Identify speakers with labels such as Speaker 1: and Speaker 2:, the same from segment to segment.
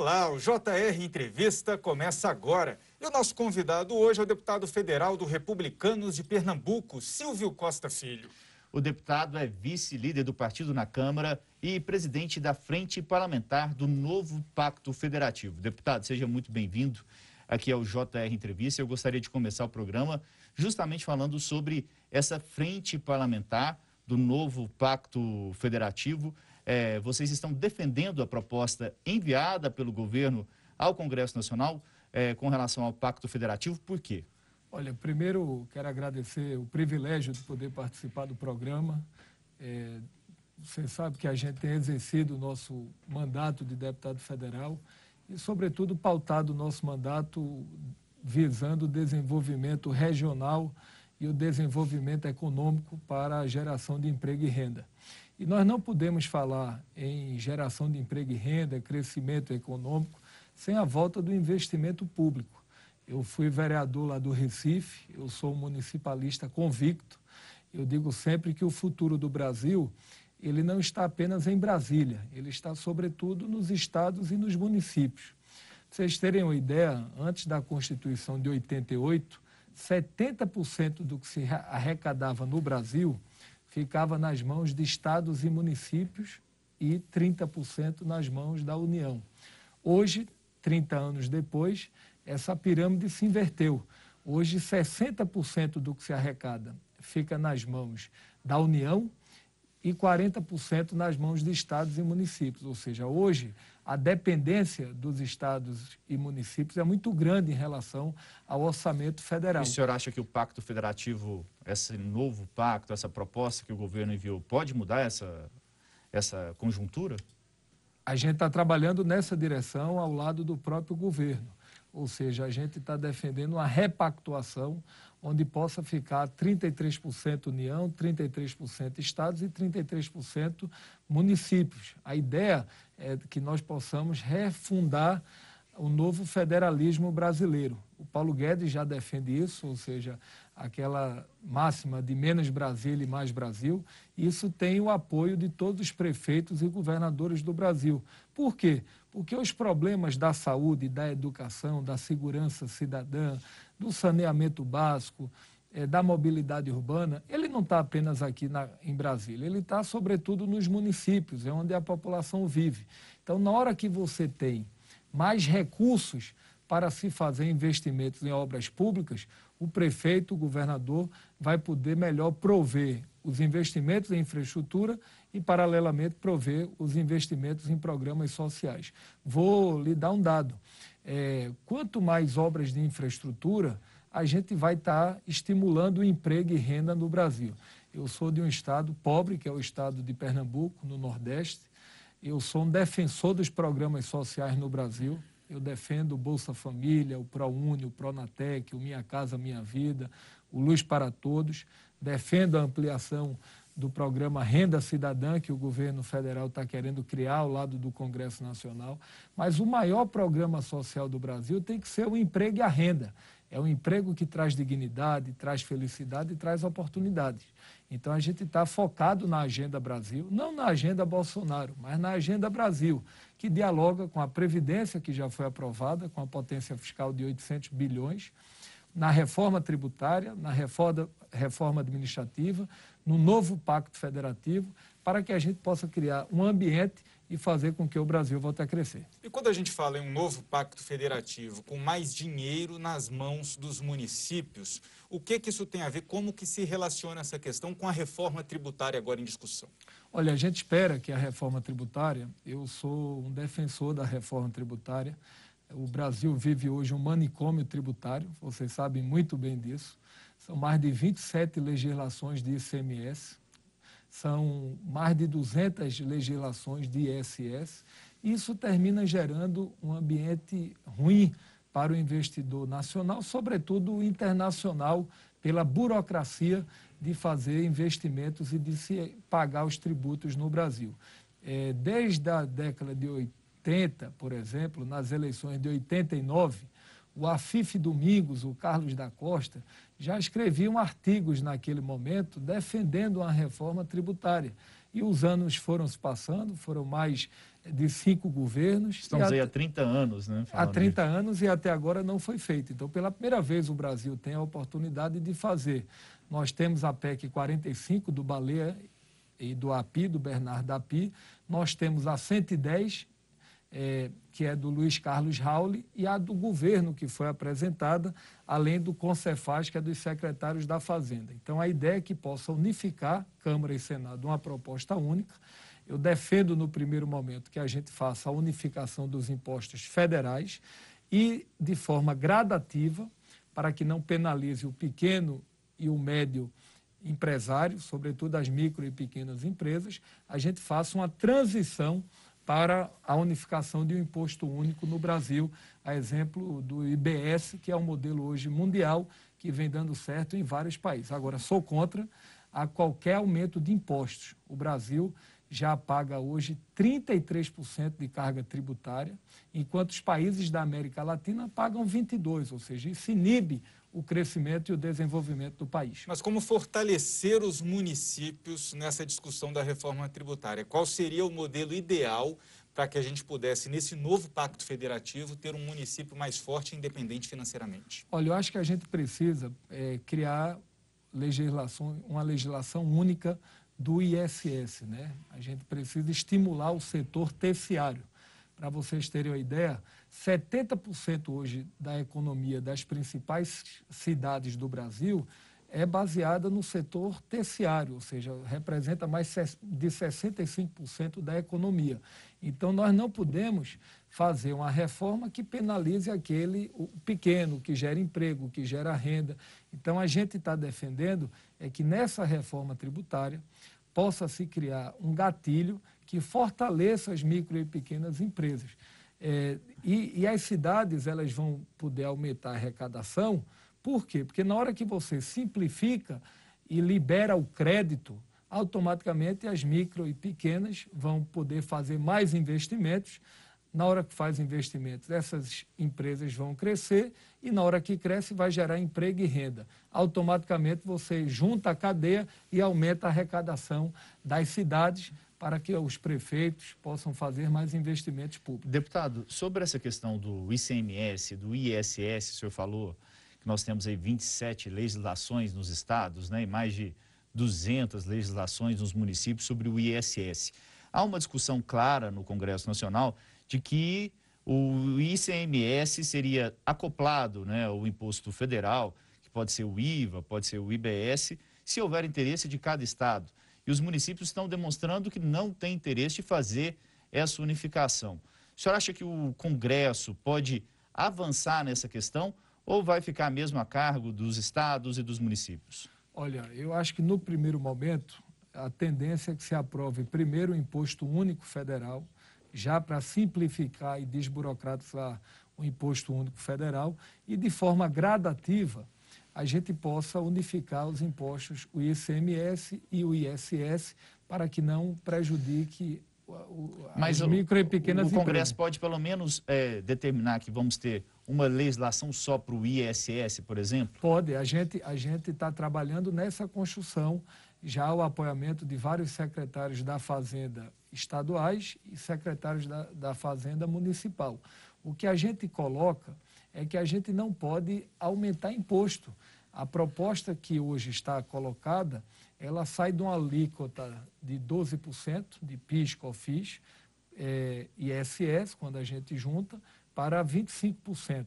Speaker 1: Olá, o JR Entrevista começa agora. E o nosso convidado hoje é o deputado federal do Republicanos de Pernambuco, Silvio Costa Filho.
Speaker 2: O deputado é vice-líder do partido na Câmara e presidente da Frente Parlamentar do Novo Pacto Federativo. Deputado, seja muito bem-vindo aqui ao JR Entrevista. Eu gostaria de começar o programa justamente falando sobre essa frente parlamentar do Novo Pacto Federativo é, vocês estão defendendo a proposta enviada pelo governo ao Congresso Nacional é, com relação ao Pacto Federativo, por quê?
Speaker 3: Olha, primeiro quero agradecer o privilégio de poder participar do programa. É, você sabe que a gente tem exercido o nosso mandato de deputado federal e, sobretudo, pautado o nosso mandato visando o desenvolvimento regional e o desenvolvimento econômico para a geração de emprego e renda. E nós não podemos falar em geração de emprego e renda, crescimento econômico, sem a volta do investimento público. Eu fui vereador lá do Recife, eu sou um municipalista convicto. Eu digo sempre que o futuro do Brasil, ele não está apenas em Brasília, ele está sobretudo nos estados e nos municípios. Pra vocês terem uma ideia, antes da Constituição de 88, 70% do que se arrecadava no Brasil ficava nas mãos de estados e municípios e 30% nas mãos da União. Hoje, 30 anos depois, essa pirâmide se inverteu. Hoje, 60% do que se arrecada fica nas mãos da União e 40% nas mãos de estados e municípios. Ou seja, hoje a dependência dos estados e municípios é muito grande em relação ao orçamento federal.
Speaker 2: E o senhor acha que o pacto federativo, esse novo pacto, essa proposta que o governo enviou, pode mudar essa, essa conjuntura?
Speaker 3: A gente está trabalhando nessa direção ao lado do próprio governo. Ou seja, a gente está defendendo uma repactuação onde possa ficar 33% União, 33% estados e 33% municípios. A ideia é que nós possamos refundar o novo federalismo brasileiro. O Paulo Guedes já defende isso, ou seja, aquela máxima de menos Brasília e mais Brasil. Isso tem o apoio de todos os prefeitos e governadores do Brasil. Por quê? Porque os problemas da saúde, da educação, da segurança cidadã, do saneamento básico, é, da mobilidade urbana, ele não está apenas aqui na, em Brasília, ele está sobretudo nos municípios, é onde a população vive. Então, na hora que você tem mais recursos para se fazer investimentos em obras públicas, o prefeito, o governador, vai poder melhor prover os investimentos em infraestrutura e, paralelamente, prover os investimentos em programas sociais. Vou lhe dar um dado. É, quanto mais obras de infraestrutura, a gente vai estar tá estimulando o emprego e renda no Brasil. Eu sou de um estado pobre, que é o estado de Pernambuco, no Nordeste. Eu sou um defensor dos programas sociais no Brasil. Eu defendo o Bolsa Família, o ProUni, o Pronatec, o Minha Casa Minha Vida, o Luz para Todos. Defendo a ampliação do programa Renda Cidadã, que o governo federal está querendo criar ao lado do Congresso Nacional. Mas o maior programa social do Brasil tem que ser o emprego e a renda. É um emprego que traz dignidade, traz felicidade e traz oportunidades. Então a gente está focado na agenda Brasil, não na agenda Bolsonaro, mas na agenda Brasil, que dialoga com a Previdência, que já foi aprovada, com a potência fiscal de 800 bilhões, na reforma tributária, na reforma, reforma administrativa, no novo pacto federativo, para que a gente possa criar um ambiente e fazer com que o Brasil volte a crescer.
Speaker 1: E quando a gente fala em um novo pacto federativo com mais dinheiro nas mãos dos municípios, o que, que isso tem a ver? Como que se relaciona essa questão com a reforma tributária agora em discussão?
Speaker 3: Olha, a gente espera que a reforma tributária, eu sou um defensor da reforma tributária, o Brasil vive hoje um manicômio tributário, vocês sabem muito bem disso. São mais de 27 legislações de ICMS, são mais de 200 legislações de ISS. Isso termina gerando um ambiente ruim para o investidor nacional, sobretudo internacional, pela burocracia de fazer investimentos e de se pagar os tributos no Brasil. É, desde a década de 80, por exemplo, nas eleições de 89, o Afif Domingos, o Carlos da Costa, já escreviam artigos naquele momento defendendo uma reforma tributária. E os anos foram se passando, foram mais de cinco governos.
Speaker 2: Estamos aí há 30 anos, né?
Speaker 3: Há 30 anos e até agora não foi feito. Então, pela primeira vez, o Brasil tem a oportunidade de fazer. Nós temos a PEC 45 do Baleia e do API, do Bernardo API. Nós temos a 110, é, que é do Luiz Carlos Rauli, e a do governo, que foi apresentada, além do Concefaz, que é dos secretários da Fazenda. Então, a ideia é que possa unificar Câmara e Senado uma proposta única eu defendo no primeiro momento que a gente faça a unificação dos impostos federais e de forma gradativa, para que não penalize o pequeno e o médio empresário, sobretudo as micro e pequenas empresas, a gente faça uma transição para a unificação de um imposto único no Brasil, a exemplo do IBS, que é um modelo hoje mundial que vem dando certo em vários países. Agora, sou contra a qualquer aumento de impostos. O Brasil já paga hoje 33% de carga tributária, enquanto os países da América Latina pagam 22%, ou seja, isso inibe o crescimento e o desenvolvimento do país.
Speaker 1: Mas como fortalecer os municípios nessa discussão da reforma tributária? Qual seria o modelo ideal para que a gente pudesse, nesse novo pacto federativo, ter um município mais forte e independente financeiramente?
Speaker 3: Olha, eu acho que a gente precisa é, criar legislação, uma legislação única do ISS. Né? A gente precisa estimular o setor terciário. Para vocês terem uma ideia, 70% hoje da economia das principais cidades do Brasil é baseada no setor terciário, ou seja, representa mais de 65% da economia. Então, nós não podemos fazer uma reforma que penalize aquele pequeno, que gera emprego, que gera renda. Então, a gente está defendendo é que nessa reforma tributária possa se criar um gatilho que fortaleça as micro e pequenas empresas. É, e, e, as cidades elas vão poder aumentar a arrecadação, por quê? Porque na hora que você simplifica e libera o crédito, automaticamente as micro e pequenas vão poder fazer mais investimentos, na hora que faz investimentos, essas empresas vão crescer e na hora que cresce vai gerar emprego e renda. Automaticamente você junta a cadeia e aumenta a arrecadação das cidades para que os prefeitos possam fazer mais investimentos públicos.
Speaker 2: Deputado, sobre essa questão do ICMS, do ISS, o senhor falou que nós temos aí 27 legislações nos estados, né, e mais de 200 legislações nos municípios sobre o ISS. Há uma discussão clara no Congresso Nacional de que o ICMS seria acoplado, né, o imposto federal, que pode ser o IVA, pode ser o IBS, se houver interesse de cada estado. E os municípios estão demonstrando que não têm interesse de fazer essa unificação. O senhor acha que o Congresso pode avançar nessa questão ou vai ficar mesmo a cargo dos estados e dos municípios?
Speaker 3: Olha, eu acho que no primeiro momento a tendência é que se aprove primeiro o imposto único federal, já para simplificar e desburocratizar o imposto único federal e de forma gradativa a gente possa unificar os impostos, o ICMS e o ISS, para que não prejudique
Speaker 2: Mas as micro e pequenas empresas. O Congresso empresas. pode pelo menos é, determinar que vamos ter uma legislação só para o ISS, por exemplo?
Speaker 3: Pode. A gente a gente está trabalhando nessa construção já o apoiamento de vários secretários da Fazenda estaduais e secretários da, da Fazenda Municipal. O que a gente coloca é que a gente não pode aumentar imposto. A proposta que hoje está colocada, ela sai de uma alíquota de 12% de PIS, COFIS é, e ISS, quando a gente junta, para 25%.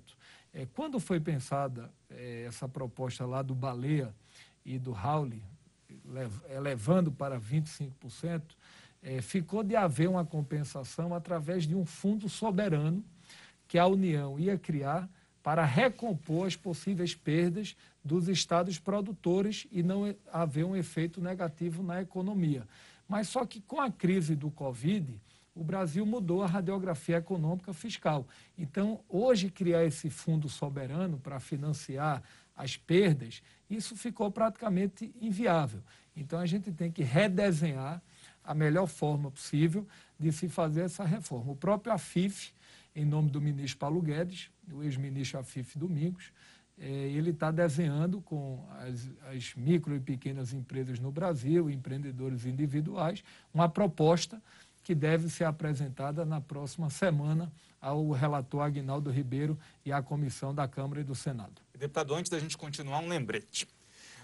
Speaker 3: É, quando foi pensada é, essa proposta lá do Baleia e do Rauli, elevando para 25%, é, ficou de haver uma compensação através de um fundo soberano que a União ia criar para recompor as possíveis perdas dos estados produtores e não haver um efeito negativo na economia. Mas só que com a crise do Covid, o Brasil mudou a radiografia econômica fiscal. Então, hoje, criar esse fundo soberano para financiar as perdas, isso ficou praticamente inviável. Então, a gente tem que redesenhar a melhor forma possível de se fazer essa reforma. O próprio AFIF, em nome do ministro Paulo Guedes, o ex-ministro Afif Domingos, é, ele está desenhando com as, as micro e pequenas empresas no Brasil, empreendedores individuais, uma proposta que deve ser apresentada na próxima semana ao relator Agnaldo Ribeiro e à comissão da Câmara e do Senado.
Speaker 1: Deputado, antes da gente continuar, um lembrete.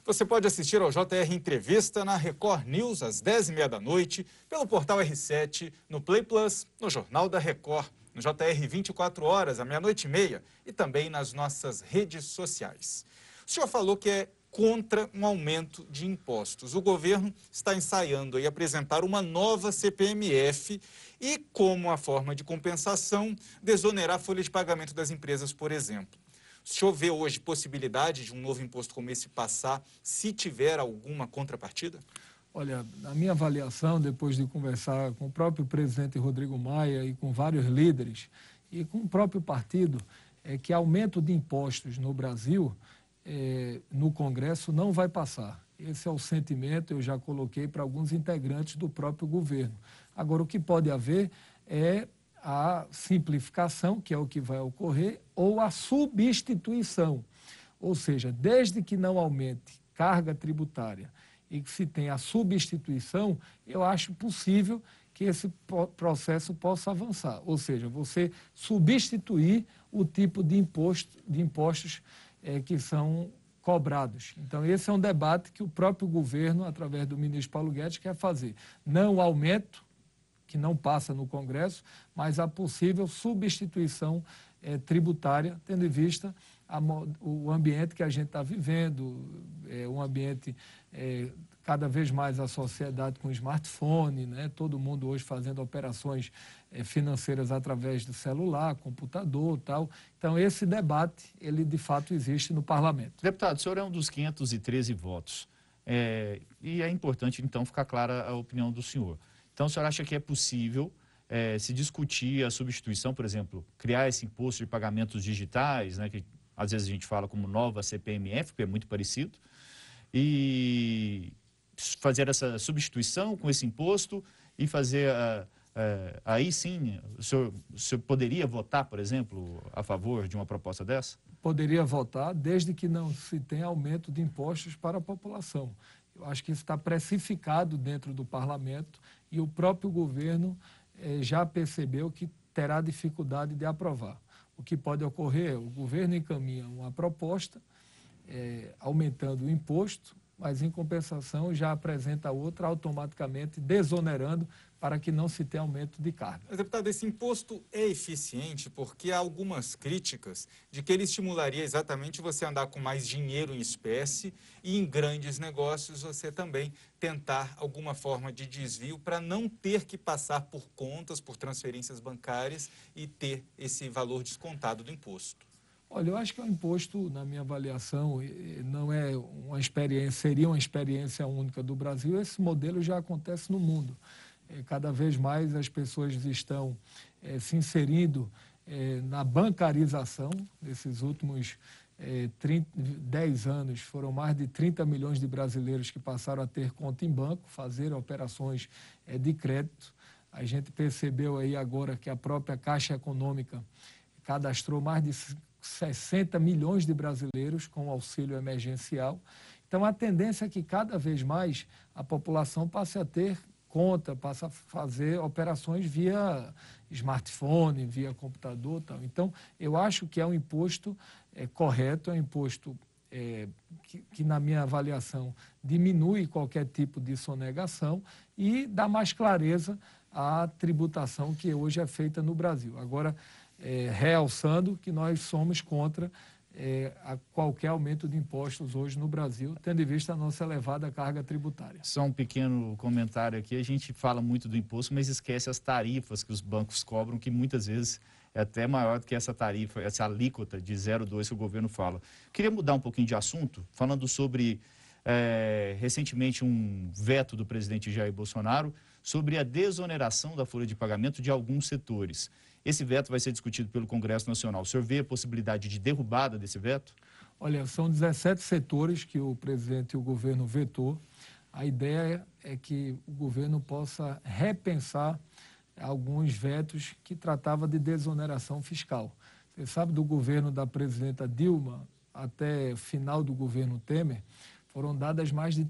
Speaker 1: Você pode assistir ao JR Entrevista na Record News às 10h30 da noite, pelo portal R7, no Play Plus, no Jornal da Record, no JR 24 horas, à meia-noite e meia, e também nas nossas redes sociais. O senhor falou que é contra um aumento de impostos. O governo está ensaiando e apresentar uma nova CPMF e, como uma forma de compensação, desonerar a folha de pagamento das empresas, por exemplo. O senhor vê hoje possibilidade de um novo imposto como esse passar, se tiver alguma contrapartida?
Speaker 3: Olha, na minha avaliação, depois de conversar com o próprio presidente Rodrigo Maia e com vários líderes e com o próprio partido, é que aumento de impostos no Brasil, é, no Congresso, não vai passar. Esse é o sentimento, eu já coloquei para alguns integrantes do próprio governo. Agora, o que pode haver é a simplificação, que é o que vai ocorrer, ou a substituição. Ou seja, desde que não aumente carga tributária e que se tenha a substituição, eu acho possível que esse processo possa avançar. Ou seja, você substituir o tipo de, imposto, de impostos é, que são cobrados. Então, esse é um debate que o próprio governo, através do ministro Paulo Guedes, quer fazer. Não aumento que não passa no Congresso, mas a possível substituição é, tributária, tendo em vista a, o ambiente que a gente está vivendo, é, um ambiente é, cada vez mais a sociedade com smartphone, né? todo mundo hoje fazendo operações financeiras através do celular, computador tal. Então, esse debate, ele de fato existe no parlamento.
Speaker 2: Deputado, o senhor é um dos 513 votos. É, e é importante, então, ficar clara a opinião do senhor. Então, o senhor acha que é possível é, se discutir a substituição, por exemplo, criar esse imposto de pagamentos digitais, né, que às vezes a gente fala como nova CPMF, que é muito parecido, e fazer essa substituição com esse imposto e fazer a, a, aí sim, o senhor, o senhor poderia votar, por exemplo, a favor de uma proposta dessa?
Speaker 3: Poderia votar, desde que não se tenha aumento de impostos para a população. Eu acho que isso está precificado dentro do parlamento e o próprio governo eh, já percebeu que terá dificuldade de aprovar. O que pode ocorrer, o governo encaminha uma proposta eh, aumentando o imposto, mas em compensação já apresenta outra automaticamente desonerando para que não se tenha aumento de carga.
Speaker 1: Deputado, esse imposto é eficiente porque há algumas críticas de que ele estimularia exatamente você andar com mais dinheiro em espécie e em grandes negócios você também tentar alguma forma de desvio para não ter que passar por contas, por transferências bancárias e ter esse valor descontado do imposto.
Speaker 3: Olha, eu acho que o imposto, na minha avaliação, não é uma experiência, seria uma experiência única do Brasil. Esse modelo já acontece no mundo. É, cada vez mais as pessoas estão é, se inserindo é, na bancarização. Nesses últimos 30, 10 anos, foram mais de 30 milhões de brasileiros que passaram a ter conta em banco, fazer operações de crédito. A gente percebeu aí agora que a própria Caixa Econômica cadastrou mais de 60 milhões de brasileiros com auxílio emergencial. Então, a tendência é que cada vez mais a população passe a ter conta, passe a fazer operações via smartphone, via computador. Tal. Então, eu acho que é um imposto é, correto, é um imposto é, que, que, na minha avaliação, diminui qualquer tipo de sonegação e dá mais clareza à tributação que hoje é feita no Brasil. Agora, é, realçando que nós somos contra é, a qualquer aumento de impostos hoje no Brasil, tendo em vista a nossa elevada carga tributária.
Speaker 2: Só um pequeno comentário aqui: a gente fala muito do imposto, mas esquece as tarifas que os bancos cobram, que muitas vezes é até maior do que essa tarifa, essa alíquota de 0,2 que o governo fala. Queria mudar um pouquinho de assunto, falando sobre é, recentemente um veto do presidente Jair Bolsonaro sobre a desoneração da folha de pagamento de alguns setores. Esse veto vai ser discutido pelo Congresso Nacional. O senhor vê a possibilidade de derrubada desse veto?
Speaker 3: Olha, são 17 setores que o presidente e o governo vetou. A ideia é que o governo possa repensar alguns vetos que tratava de desoneração fiscal. Você sabe do governo da presidenta Dilma, até final do governo Temer, foram dadas mais de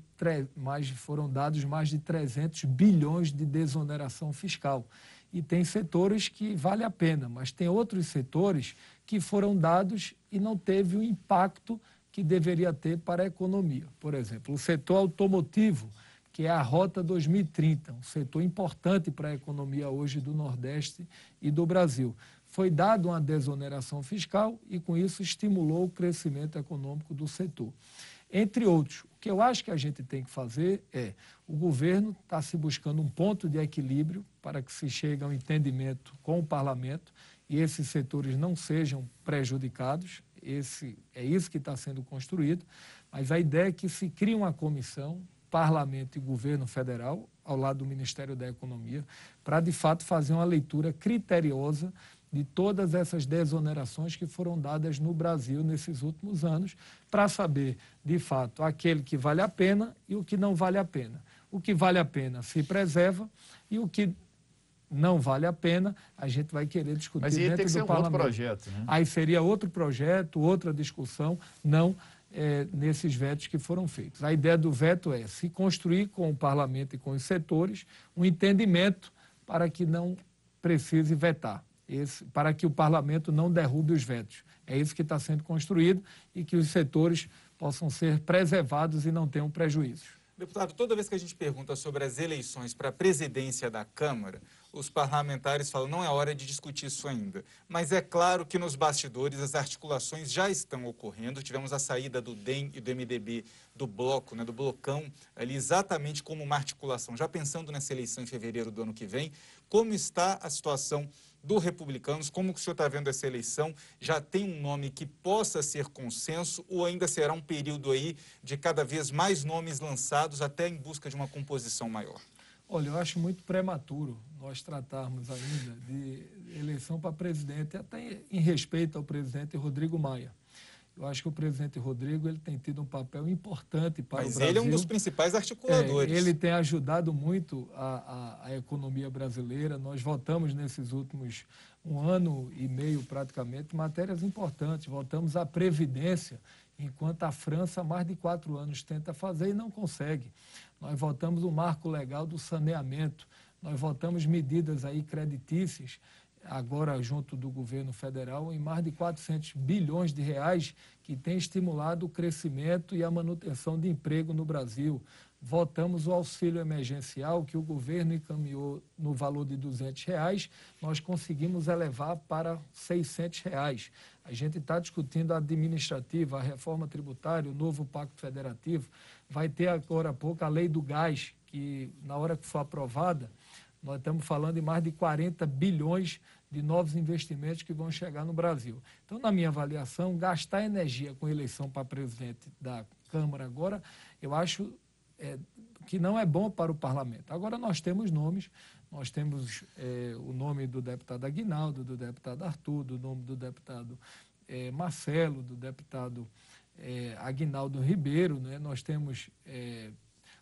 Speaker 3: mais, foram dados mais de 300 bilhões de desoneração fiscal. E tem setores que vale a pena, mas tem outros setores que foram dados e não teve o impacto que deveria ter para a economia. Por exemplo, o setor automotivo, que é a Rota 2030, um setor importante para a economia hoje do Nordeste e do Brasil. Foi dada uma desoneração fiscal e, com isso, estimulou o crescimento econômico do setor. Entre outros, o que eu acho que a gente tem que fazer é: o governo está se buscando um ponto de equilíbrio para que se chegue a um entendimento com o parlamento e esses setores não sejam prejudicados. Esse, é isso que está sendo construído. Mas a ideia é que se crie uma comissão, parlamento e governo federal, ao lado do Ministério da Economia, para de fato fazer uma leitura criteriosa de todas essas desonerações que foram dadas no Brasil nesses últimos anos, para saber, de fato, aquele que vale a pena e o que não vale a pena. O que vale a pena se preserva e o que não vale a pena, a gente vai querer discutir Mas dentro
Speaker 2: que
Speaker 3: ser
Speaker 2: um
Speaker 3: parlamento.
Speaker 2: outro projeto, né?
Speaker 3: Aí seria outro projeto, outra discussão, não é, nesses vetos que foram feitos. A ideia do veto é se construir com o parlamento e com os setores um entendimento para que não precise vetar, esse, para que o parlamento não derrube os vetos. É isso que está sendo construído e que os setores possam ser preservados e não tenham prejuízos.
Speaker 1: Deputado, toda vez que a gente pergunta sobre as eleições para a presidência da Câmara, os parlamentares falam não é hora de discutir isso ainda. Mas é claro que nos bastidores as articulações já estão ocorrendo. Tivemos a saída do DEM e do MDB do bloco, né, do blocão, ali exatamente como uma articulação, já pensando nessa eleição em fevereiro do ano que vem. Como está a situação do Republicanos? Como que o senhor está vendo essa eleição? Já tem um nome que possa ser consenso ou ainda será um período aí de cada vez mais nomes lançados até em busca de uma composição maior?
Speaker 3: Olha, eu acho muito prematuro nós tratarmos ainda de eleição para presidente, até em respeito ao presidente Rodrigo Maia. Eu acho que o presidente Rodrigo ele tem tido um papel importante para
Speaker 1: Mas
Speaker 3: o Brasil.
Speaker 1: ele é um dos principais articuladores.
Speaker 3: É, ele tem ajudado muito a, a, a, economia brasileira. Nós votamos nesses últimos um ano e meio praticamente matérias importantes. Votamos a Previdência, enquanto a França há mais de quatro anos tenta fazer e não consegue. Nós votamos o marco legal do saneamento, nós votamos medidas aí creditícias, agora junto do governo federal, em mais de 400 bilhões de reais, que tem estimulado o crescimento e a manutenção de emprego no Brasil. Votamos o auxílio emergencial que o governo encaminhou no valor de 200 reais, nós conseguimos elevar para 600 reais. A gente está discutindo a administrativa, a reforma tributária, o novo pacto federativo. Vai ter agora há pouco a lei do gás, que na hora que for aprovada, nós estamos falando de mais de 40 bilhões de novos investimentos que vão chegar no Brasil. Então, na minha avaliação, gastar energia com eleição para presidente da Câmara agora, eu acho é, que não é bom para o parlamento. Agora, nós temos nomes nós temos é, o nome do deputado Aguinaldo, do deputado Arthur, do nome do deputado é, Marcelo, do deputado é, Aguinaldo Ribeiro. Né? Nós temos é,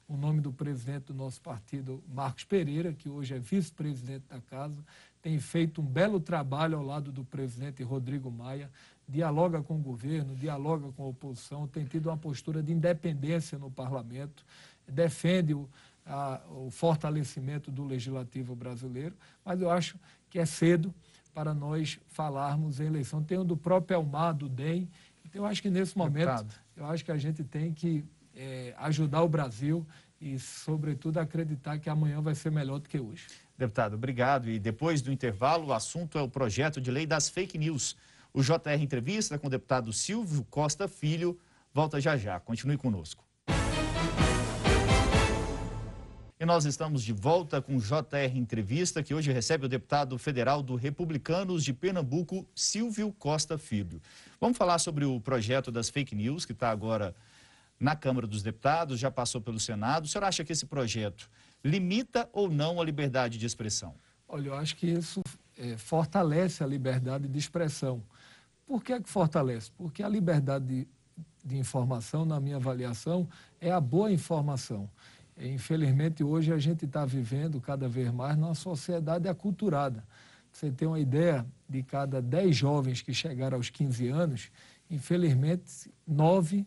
Speaker 3: o nome do presidente do nosso partido, Marcos Pereira, que hoje é vice-presidente da casa, tem feito um belo trabalho ao lado do presidente Rodrigo Maia, dialoga com o governo, dialoga com a oposição, tem tido uma postura de independência no parlamento, defende o a, o fortalecimento do legislativo brasileiro, mas eu acho que é cedo para nós falarmos em eleição. Tem o do próprio Elmar, do DEM. Então, eu acho que nesse momento, Deputado. eu acho que a gente tem que é, ajudar o Brasil e, sobretudo, acreditar que amanhã vai ser melhor do que hoje.
Speaker 2: Deputado, obrigado. E depois do intervalo, o assunto é o projeto de lei das fake news. O JR Entrevista com o deputado Silvio Costa Filho volta já já. Continue conosco. E nós estamos de volta com JR Entrevista, que hoje recebe o deputado federal do Republicanos de Pernambuco, Silvio Costa Filho. Vamos falar sobre o projeto das fake news, que está agora na Câmara dos Deputados, já passou pelo Senado. O senhor acha que esse projeto limita ou não a liberdade de expressão?
Speaker 3: Olha, eu acho que isso é, fortalece a liberdade de expressão. Por que, é que fortalece? Porque a liberdade de, de informação, na minha avaliação, é a boa informação. Infelizmente, hoje a gente está vivendo cada vez mais numa sociedade aculturada. Você tem uma ideia de cada 10 jovens que chegaram aos 15 anos, Infelizmente, nove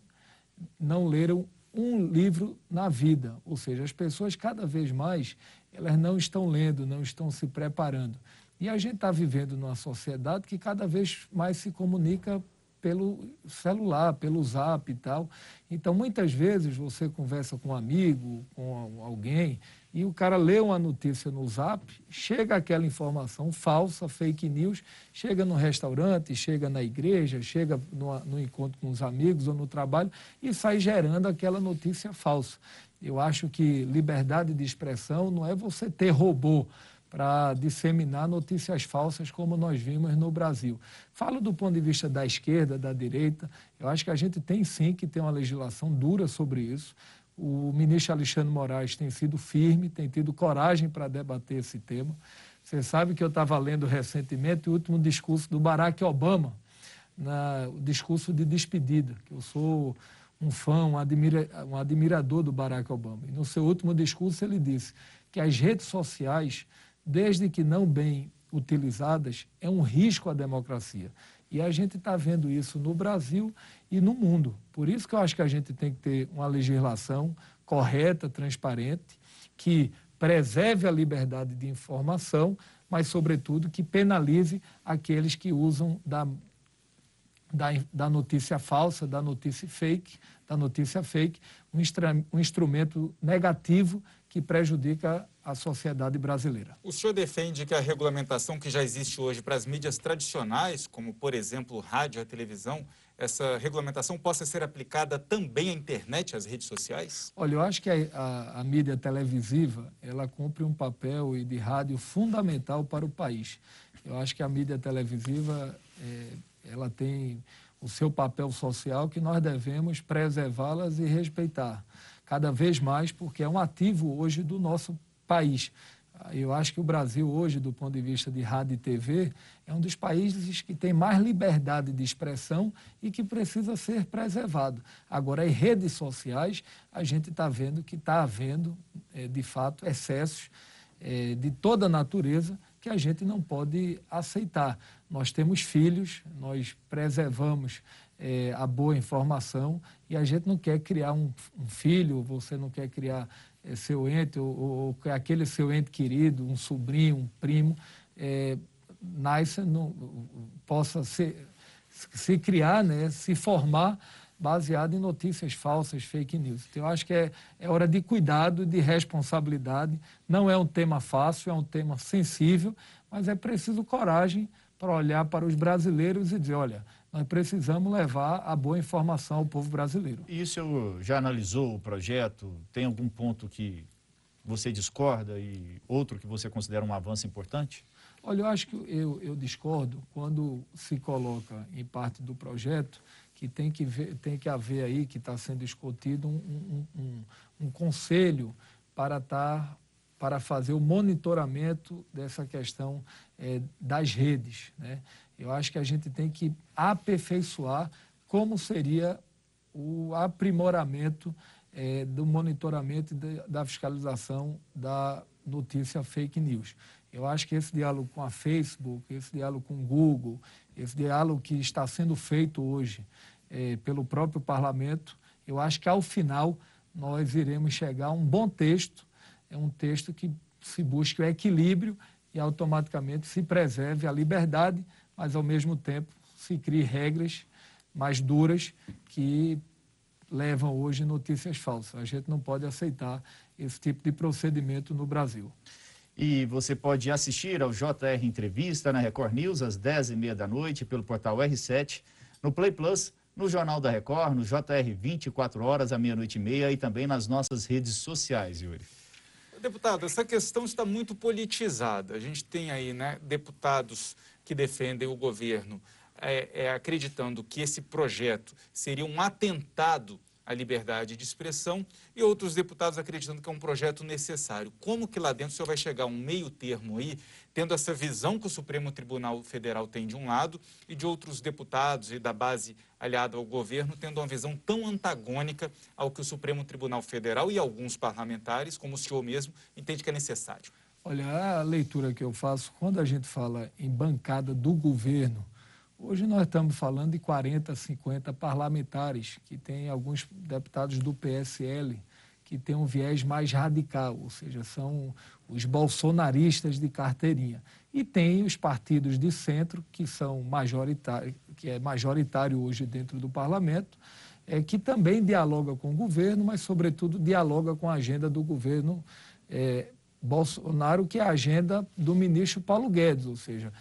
Speaker 3: não leram um livro na vida, ou seja, as pessoas cada vez mais elas não estão lendo, não estão se preparando. E a gente está vivendo numa sociedade que cada vez mais se comunica pelo celular, pelo zap e tal. Então, muitas vezes você conversa com um amigo, com alguém, e o cara lê uma notícia no zap, chega aquela informação falsa, fake news, chega no restaurante, chega na igreja, chega no, no encontro com os amigos ou no trabalho e sai gerando aquela notícia falsa. Eu acho que liberdade de expressão não é você ter robô para disseminar notícias falsas como nós vimos no Brasil. Falo do ponto de vista da esquerda, da direita, eu acho que a gente tem sim que ter uma legislação dura sobre isso. O ministro Alexandre Moraes tem sido firme, tem tido coragem para debater esse tema. Você sabe que eu estava lendo recentemente o último discurso do Barack Obama, na, o discurso de despedida, que eu sou um fã, um, admira, um admirador do Barack Obama. E no seu último discurso ele disse que as redes sociais, desde que não bem utilizadas, é um risco à democracia. E a gente está vendo isso no Brasil e no mundo. Por isso que eu acho que a gente tem que ter uma legislação correta, transparente, que preserve a liberdade de informação, mas, sobretudo, que penalize aqueles que usam da, da, da notícia falsa, da notícia fake, da notícia fake, um, um instrumento negativo que prejudica a sociedade brasileira.
Speaker 1: O senhor defende que a regulamentação que já existe hoje para as mídias tradicionais, como por exemplo rádio, a televisão, essa regulamentação possa ser aplicada também à internet, às redes sociais?
Speaker 3: Olha, eu acho que a, a, a mídia televisiva ela cumpre um papel e de rádio fundamental para o país. Eu acho que a mídia televisiva é, ela tem o seu papel social que nós devemos preservá-las e respeitar cada vez mais, porque é um ativo hoje do nosso país. Eu acho que o Brasil hoje, do ponto de vista de rádio e TV, é um dos países que tem mais liberdade de expressão e que precisa ser preservado. Agora, em redes sociais, a gente está vendo que está havendo, é, de fato, excessos é, de toda natureza que a gente não pode aceitar. Nós temos filhos, nós preservamos é, a boa informação e a gente não quer criar um, um filho, você não quer criar é, seu ente ou, ou, ou, aquele seu ente querido, um sobrinho, um primo, é, nasça, não, possa se, se criar, né, se formar baseado em notícias falsas, fake news. Então, eu acho que é, é hora de cuidado, de responsabilidade. Não é um tema fácil, é um tema sensível, mas é preciso coragem para olhar para os brasileiros e dizer, olha, nós precisamos levar a boa informação ao povo brasileiro.
Speaker 2: E o senhor já analisou o projeto? Tem algum ponto que você discorda e outro que você considera um avanço importante?
Speaker 3: Olha, eu acho que eu, eu discordo quando se coloca em parte do projeto que tem que, ver, tem que haver aí, que está sendo discutido, um, um, um, um conselho para estar tá, para fazer o monitoramento dessa questão é, das redes. Né? Eu acho que a gente tem que aperfeiçoar como seria o aprimoramento é, do monitoramento de, da fiscalização da notícia fake news. Eu acho que esse diálogo com a Facebook, esse diálogo com o Google, esse diálogo que está sendo feito hoje é, pelo próprio parlamento, eu acho que ao final nós iremos chegar a um bom texto, é um texto que se busque o equilíbrio e automaticamente se preserve a liberdade mas ao mesmo tempo se crie regras mais duras que levam hoje notícias falsas. A gente não pode aceitar esse tipo de procedimento no Brasil.
Speaker 2: E você pode assistir ao JR Entrevista na Record News às 10h30 da noite pelo portal R7, no Play Plus, no Jornal da Record, no JR 24 horas à meia-noite e meia e também nas nossas redes sociais, Yuri.
Speaker 1: Deputado, essa questão está muito politizada. A gente tem aí né, deputados que defendem o governo é, é, acreditando que esse projeto seria um atentado à liberdade de expressão e outros deputados acreditando que é um projeto necessário. Como que lá dentro o senhor vai chegar a um meio termo aí, tendo essa visão que o Supremo Tribunal Federal tem de um lado e de outros deputados e da base aliada ao governo tendo uma visão tão antagônica ao que o Supremo Tribunal Federal e alguns parlamentares, como o senhor mesmo, entende que é necessário?
Speaker 3: Olha, a leitura que eu faço, quando a gente fala em bancada do governo, Hoje nós estamos falando de 40, 50 parlamentares, que tem alguns deputados do PSL que têm um viés mais radical, ou seja, são os bolsonaristas de carteirinha. E tem os partidos de centro, que são majoritários, que é majoritário hoje dentro do parlamento, é, que também dialoga com o governo, mas, sobretudo, dialoga com a agenda do governo é, Bolsonaro, que é a agenda do ministro Paulo Guedes, ou seja,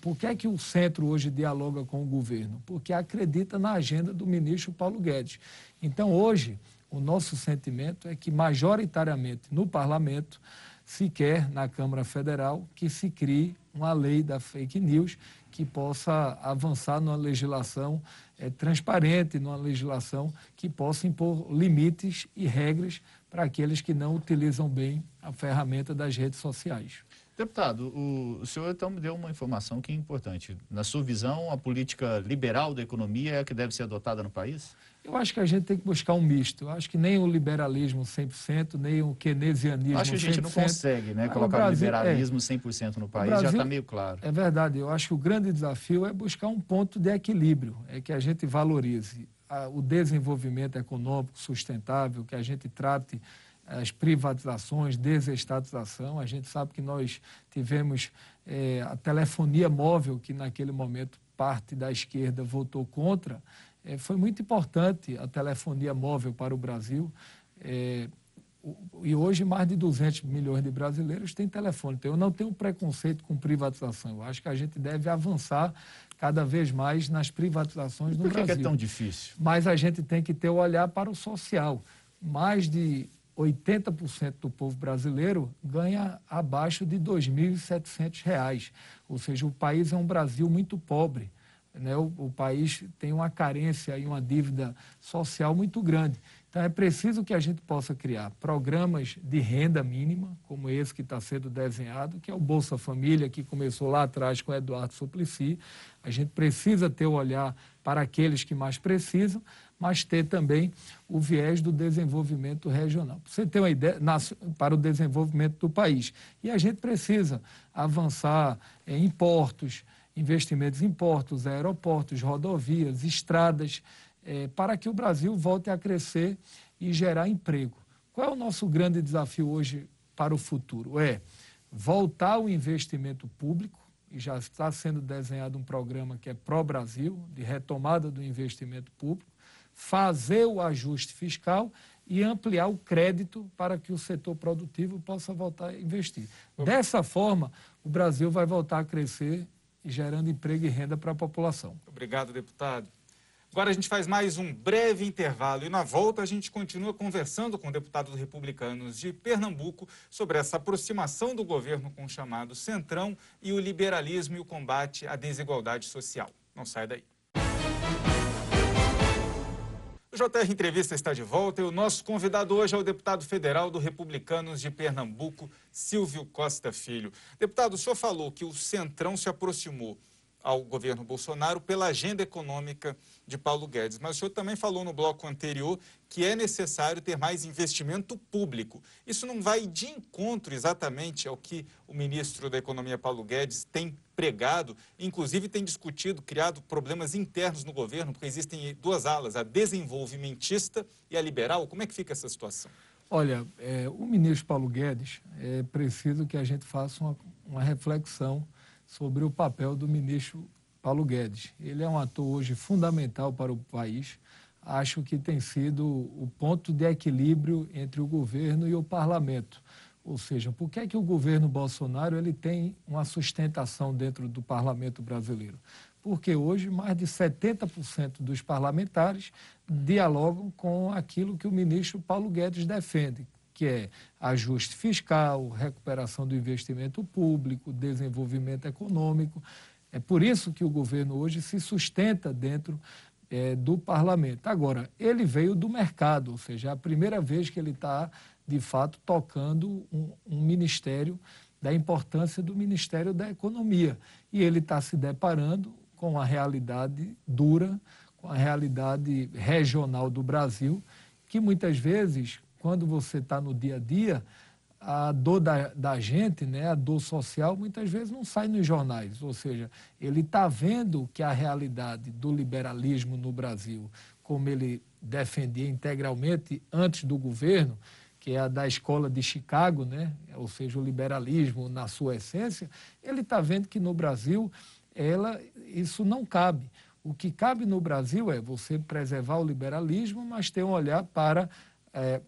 Speaker 3: por que é que o centro hoje dialoga com o governo? Porque acredita na agenda do ministro Paulo Guedes. Então, hoje, o nosso sentimento é que, majoritariamente no parlamento, se quer, na Câmara Federal, que se crie uma lei da fake news que possa avançar numa legislação é, transparente, numa legislação que possa impor limites e regras para aqueles que não utilizam bem a ferramenta das redes sociais.
Speaker 2: Deputado, o, o, senhor então me deu uma informação que é importante. Na sua visão, a política liberal da economia é a que deve ser adotada no país?
Speaker 3: Eu acho que a gente tem que buscar um misto. Eu acho que nem o liberalismo 100%, nem o keynesianismo 100%. Acho que a
Speaker 2: gente não consegue né, colocar o, Brasil, o liberalismo é, 100% no país, Brasil, já está meio claro.
Speaker 3: É verdade. Eu acho que o grande desafio é buscar um ponto de equilíbrio, é que a gente valorize o desenvolvimento econômico sustentável, que a gente trate as privatizações, desestatização. A gente sabe que nós tivemos é, a telefonia móvel, que naquele momento parte da esquerda votou contra. É, foi muito importante a telefonia móvel para o Brasil. É, e hoje mais de 200 milhões de brasileiros têm telefone. Então, eu não tenho preconceito com privatização. Eu acho que a gente deve avançar cada vez mais nas privatizações no
Speaker 2: Por
Speaker 3: que Brasil.
Speaker 2: Por que é tão difícil?
Speaker 3: Mas a gente tem que ter o olhar para o social. Mais de 80% do povo brasileiro ganha abaixo de R$ 2.700. Ou seja, o país é um Brasil muito pobre. Né? O, o, país tem uma carência e uma dívida social muito grande. Então, é preciso que a gente possa criar programas de renda mínima, como esse que está sendo desenhado, que é o Bolsa Família, que começou lá atrás com Eduardo Suplicy. A gente precisa ter o olhar para aqueles que mais precisam, mas ter também o viés do desenvolvimento regional. Para você ter uma ideia, para o desenvolvimento do país. E a gente precisa avançar em portos, investimentos em portos, aeroportos, rodovias, estradas, é, para que o Brasil volte a crescer e gerar emprego. Qual é o nosso grande desafio hoje para o futuro? É voltar o investimento público, e já está sendo desenhado um programa que é pró-Brasil, de retomada do investimento público, fazer o ajuste fiscal e ampliar o crédito para que o setor produtivo possa voltar a investir. Dessa forma, o Brasil vai voltar a crescer e gerando emprego e renda para a população.
Speaker 1: Obrigado, deputado. Agora a gente faz mais um breve intervalo e na volta a gente continua conversando com deputados republicanos de Pernambuco sobre essa aproximação do governo com o chamado Centrão e o liberalismo e o combate à desigualdade social. Não sai daí. O JR Entrevista está de volta e o nosso convidado hoje é o deputado federal do Republicanos de Pernambuco, Silvio Costa Filho. Deputado, o senhor falou que o Centrão se aproximou ao governo Bolsonaro pela agenda econômica de Paulo Guedes. Mas o senhor também falou no bloco anterior que é necessário ter mais investimento público. Isso não vai de encontro exatamente ao que o ministro da Economia, Paulo Guedes, tem pregado, inclusive tem discutido, criado problemas internos no governo, porque existem duas alas, a desenvolvimentista e a liberal. Como é que fica essa situação?
Speaker 3: Olha, é, o ministro Paulo Guedes, é preciso que a gente faça uma, uma reflexão sobre o papel do ministro Paulo Guedes. Ele é um ator hoje fundamental para o país. Acho que tem sido o ponto de equilíbrio entre o governo e o parlamento. Ou seja, por que, é que o governo Bolsonaro ele tem uma sustentação dentro do parlamento brasileiro? Porque hoje mais de 70% dos parlamentares dialogam com aquilo que o ministro Paulo Guedes defende, que é ajuste fiscal, recuperação do investimento público, desenvolvimento econômico. É por isso que o governo hoje se sustenta dentro é, do parlamento. Agora, ele veio do mercado, ou seja, é a primeira vez que ele está, de fato, tocando um, um ministério da importância do Ministério da Economia. E ele está se deparando com a realidade dura, com a realidade regional do Brasil, que muitas vezes quando você está no dia a dia, a dor da, da gente, né, a dor social, muitas vezes não sai nos jornais. Ou seja, ele está vendo que a realidade do liberalismo no Brasil, como ele defendia integralmente antes do governo, que é a da escola de Chicago, né? ou seja, o liberalismo na sua essência, ele está vendo que no Brasil ela, isso não cabe. O que cabe no Brasil é você preservar o liberalismo, mas ter um olhar para é,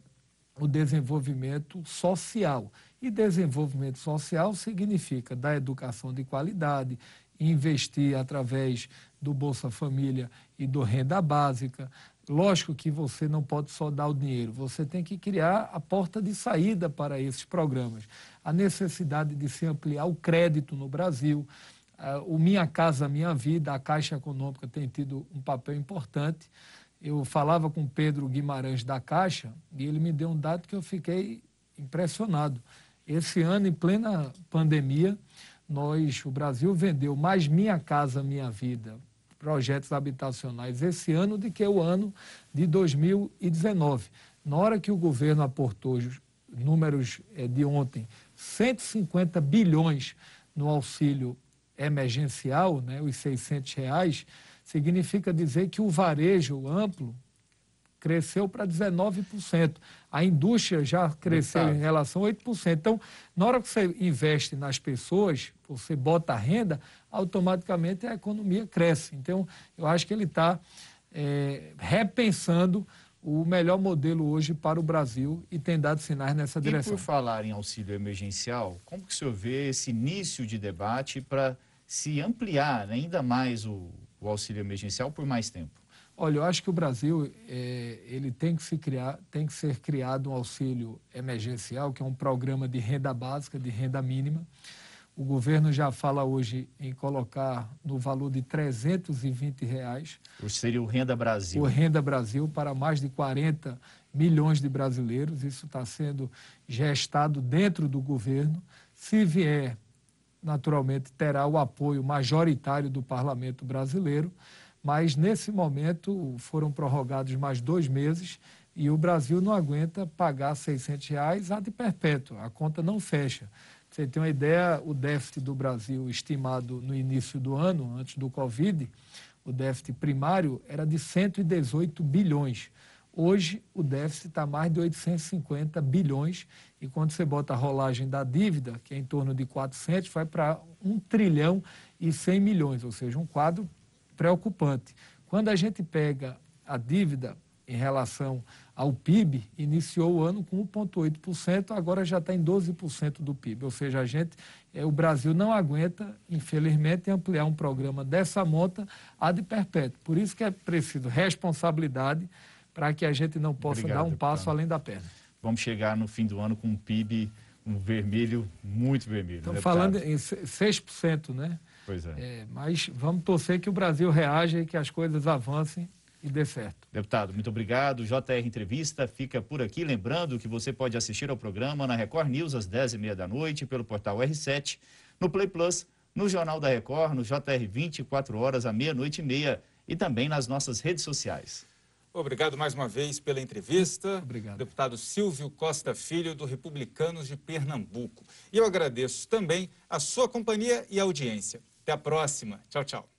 Speaker 3: o desenvolvimento social. E desenvolvimento social significa dar educação de qualidade, investir através do Bolsa Família e do Renda Básica. Lógico que você não pode só dar o dinheiro, você tem que criar a porta de saída para esses programas. A necessidade de se ampliar o crédito no Brasil, uh, o Minha Casa Minha Vida, a Caixa Econômica tem tido um papel importante eu falava com Pedro Guimarães da Caixa e ele me deu um dado que eu fiquei impressionado. Esse ano, em plena pandemia, nós, o Brasil vendeu mais Minha Casa Minha Vida, projetos habitacionais esse ano do que o ano de 2019. Na hora que o governo aportou números é, de ontem, 150 bilhões no auxílio emergencial, né, os 600 reais, significa dizer que o varejo amplo cresceu para 19%. A indústria já cresceu em relação a 8%. Então, na hora que você investe nas pessoas, você bota a renda, automaticamente a economia cresce. Então, eu acho que ele está é, repensando o melhor modelo hoje para o Brasil e tem dado sinais nessa direção.
Speaker 2: E por falar em auxílio emergencial, como que o senhor vê esse início de debate para se ampliar ainda mais o, o auxílio emergencial por mais tempo?
Speaker 3: Olha, eu acho que o Brasil é, ele tem que se criar, tem que ser criado um auxílio emergencial, que é um programa de renda básica, de renda mínima. O governo já fala hoje em colocar no valor de 320 reais.
Speaker 2: Seria o Renda Brasil.
Speaker 3: O Renda Brasil para mais de 40 milhões de brasileiros. Isso está sendo gestado dentro do governo. Se vier naturalmente terá o apoio majoritário do parlamento brasileiro, mas nesse momento foram prorrogados mais dois meses e o Brasil não aguenta pagar 600 reais a de perpétuo, a conta não fecha. Você tem uma ideia, o déficit do Brasil estimado no início do ano, antes do Covid, o déficit primário era de 118 bilhões. Hoje, o déficit está mais de 850 bilhões e quando você bota a rolagem da dívida, que é em torno de 400, vai para 1 trilhão e 100 milhões, ou seja, um quadro preocupante. Quando a gente pega a dívida em relação ao PIB, iniciou o ano com 1,8%, agora já está em 12% do PIB. Ou seja, a gente, é, o Brasil não aguenta, infelizmente, ampliar um programa dessa monta a de perpétuo. Por isso que é preciso responsabilidade para que a gente não possa Obrigado, dar um passo além da perna.
Speaker 2: Vamos chegar no fim do ano com um PIB um vermelho, muito vermelho.
Speaker 3: Estamos falando em 6%, né?
Speaker 2: Pois é.
Speaker 3: é. Mas vamos torcer que o Brasil reaja e que as coisas avancem e dê certo.
Speaker 2: Deputado, muito obrigado. JR Entrevista fica por aqui. Lembrando que você pode assistir ao programa na Record News às 10h30 da noite, pelo portal R7, no Play Plus, no Jornal da Record, no JR 24 horas à meia-noite e meia e também nas nossas redes sociais.
Speaker 1: Obrigado mais uma vez pela entrevista.
Speaker 3: Obrigado.
Speaker 1: Deputado Silvio Costa Filho, do Republicanos de Pernambuco. E eu agradeço também a sua companhia e audiência. Até a próxima. Tchau, tchau.